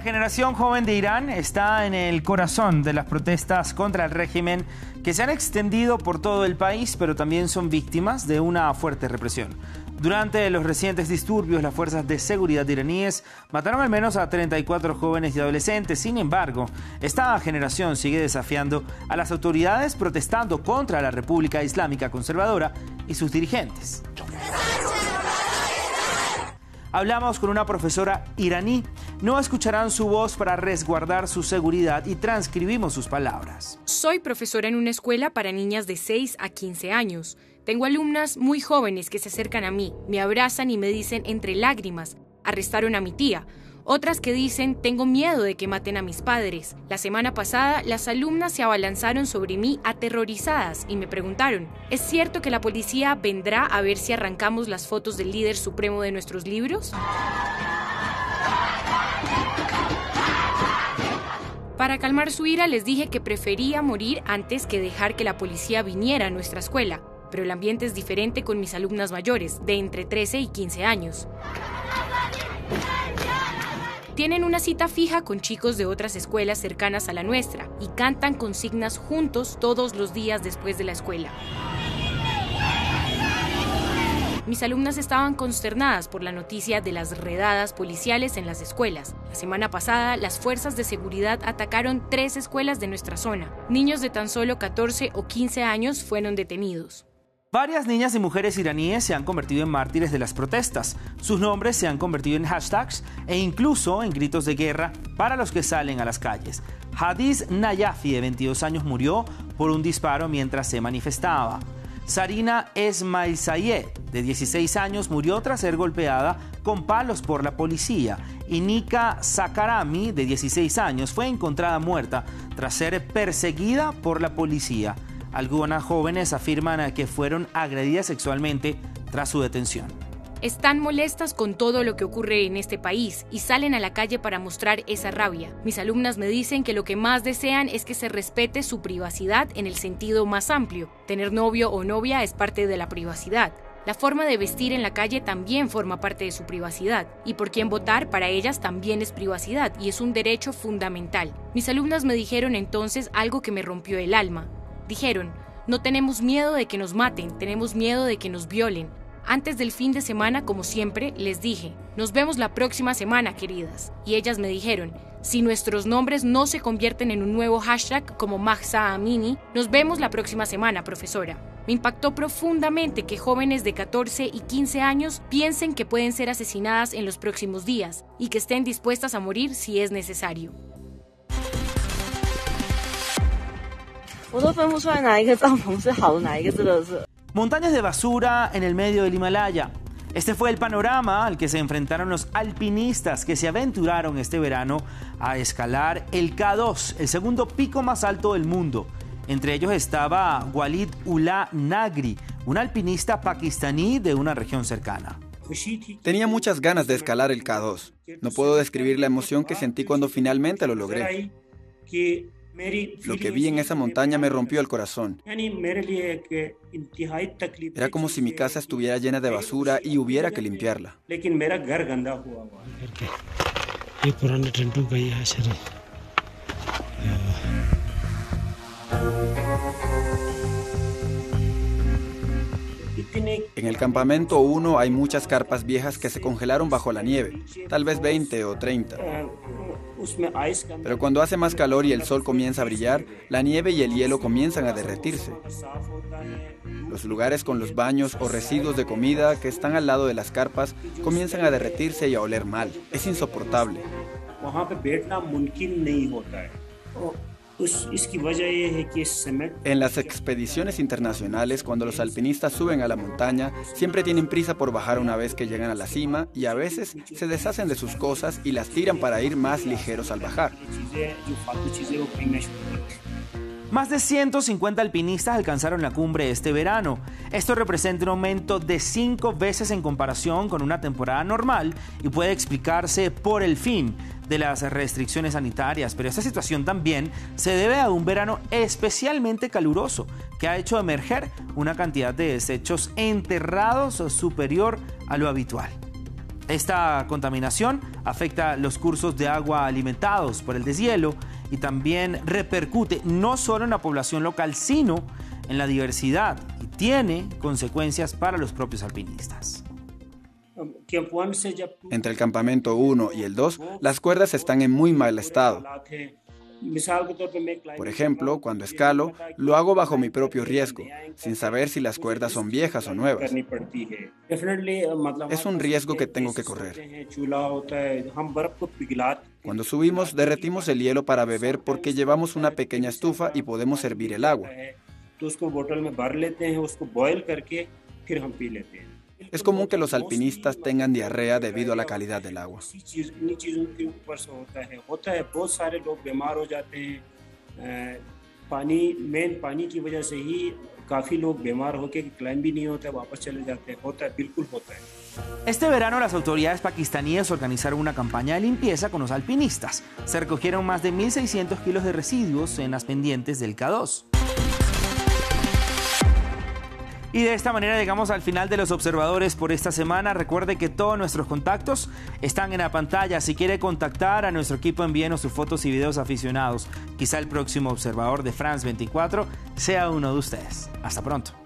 generación joven de Irán está en el corazón de las protestas contra el régimen que se han extendido por todo el país, pero también son víctimas de una fuerte represión. Durante los recientes disturbios, las fuerzas de seguridad iraníes mataron al menos a 34 jóvenes y adolescentes. Sin embargo, esta generación sigue desafiando a las autoridades protestando contra la República Islámica Conservadora y sus dirigentes. Hablamos con una profesora iraní. No escucharán su voz para resguardar su seguridad y transcribimos sus palabras. Soy profesora en una escuela para niñas de 6 a 15 años. Tengo alumnas muy jóvenes que se acercan a mí, me abrazan y me dicen entre lágrimas, arrestaron a mi tía, otras que dicen, tengo miedo de que maten a mis padres. La semana pasada, las alumnas se abalanzaron sobre mí aterrorizadas y me preguntaron, ¿es cierto que la policía vendrá a ver si arrancamos las fotos del líder supremo de nuestros libros? Para calmar su ira les dije que prefería morir antes que dejar que la policía viniera a nuestra escuela, pero el ambiente es diferente con mis alumnas mayores, de entre 13 y 15 años. Tienen una cita fija con chicos de otras escuelas cercanas a la nuestra y cantan consignas juntos todos los días después de la escuela. Mis alumnas estaban consternadas por la noticia de las redadas policiales en las escuelas. La semana pasada, las fuerzas de seguridad atacaron tres escuelas de nuestra zona. Niños de tan solo 14 o 15 años fueron detenidos. Varias niñas y mujeres iraníes se han convertido en mártires de las protestas. Sus nombres se han convertido en hashtags e incluso en gritos de guerra para los que salen a las calles. Hadiz Nayafi, de 22 años, murió por un disparo mientras se manifestaba. Sarina Esmailzayeh, de 16 años, murió tras ser golpeada con palos por la policía. Y Nika Sakarami, de 16 años, fue encontrada muerta tras ser perseguida por la policía. Algunas jóvenes afirman que fueron agredidas sexualmente tras su detención. Están molestas con todo lo que ocurre en este país y salen a la calle para mostrar esa rabia. Mis alumnas me dicen que lo que más desean es que se respete su privacidad en el sentido más amplio. Tener novio o novia es parte de la privacidad. La forma de vestir en la calle también forma parte de su privacidad, y por quién votar para ellas también es privacidad y es un derecho fundamental. Mis alumnas me dijeron entonces algo que me rompió el alma. Dijeron, no tenemos miedo de que nos maten, tenemos miedo de que nos violen. Antes del fin de semana, como siempre, les dije, nos vemos la próxima semana, queridas. Y ellas me dijeron, si nuestros nombres no se convierten en un nuevo hashtag como Mahsa Amini, nos vemos la próxima semana, profesora. Me impactó profundamente que jóvenes de 14 y 15 años piensen que pueden ser asesinadas en los próximos días y que estén dispuestas a morir si es necesario. Montañas de basura en el medio del Himalaya. Este fue el panorama al que se enfrentaron los alpinistas que se aventuraron este verano a escalar el K2, el segundo pico más alto del mundo. Entre ellos estaba Walid Ullah Nagri, un alpinista pakistaní de una región cercana. Tenía muchas ganas de escalar el K2. No puedo describir la emoción que sentí cuando finalmente lo logré. Lo que vi en esa montaña me rompió el corazón. Era como si mi casa estuviera llena de basura y hubiera que limpiarla. En el campamento 1 hay muchas carpas viejas que se congelaron bajo la nieve, tal vez 20 o 30. Pero cuando hace más calor y el sol comienza a brillar, la nieve y el hielo comienzan a derretirse. Los lugares con los baños o residuos de comida que están al lado de las carpas comienzan a derretirse y a oler mal. Es insoportable. En las expediciones internacionales, cuando los alpinistas suben a la montaña, siempre tienen prisa por bajar una vez que llegan a la cima y a veces se deshacen de sus cosas y las tiran para ir más ligeros al bajar. Más de 150 alpinistas alcanzaron la cumbre este verano. Esto representa un aumento de cinco veces en comparación con una temporada normal y puede explicarse por el fin de las restricciones sanitarias, pero esta situación también se debe a un verano especialmente caluroso que ha hecho emerger una cantidad de desechos enterrados superior a lo habitual. Esta contaminación afecta los cursos de agua alimentados por el deshielo y también repercute no solo en la población local, sino en la diversidad y tiene consecuencias para los propios alpinistas. Entre el campamento 1 y el 2, las cuerdas están en muy mal estado. Por ejemplo, cuando escalo, lo hago bajo mi propio riesgo, sin saber si las cuerdas son viejas o nuevas. Es un riesgo que tengo que correr. Cuando subimos, derretimos el hielo para beber porque llevamos una pequeña estufa y podemos hervir el agua. Es común que los alpinistas tengan diarrea debido a la calidad del agua. Este verano las autoridades pakistaníes organizaron una campaña de limpieza con los alpinistas. Se recogieron más de 1.600 kilos de residuos en las pendientes del K2. Y de esta manera llegamos al final de los observadores por esta semana. Recuerde que todos nuestros contactos están en la pantalla. Si quiere contactar a nuestro equipo, envíenos sus fotos y videos aficionados. Quizá el próximo observador de France 24 sea uno de ustedes. Hasta pronto.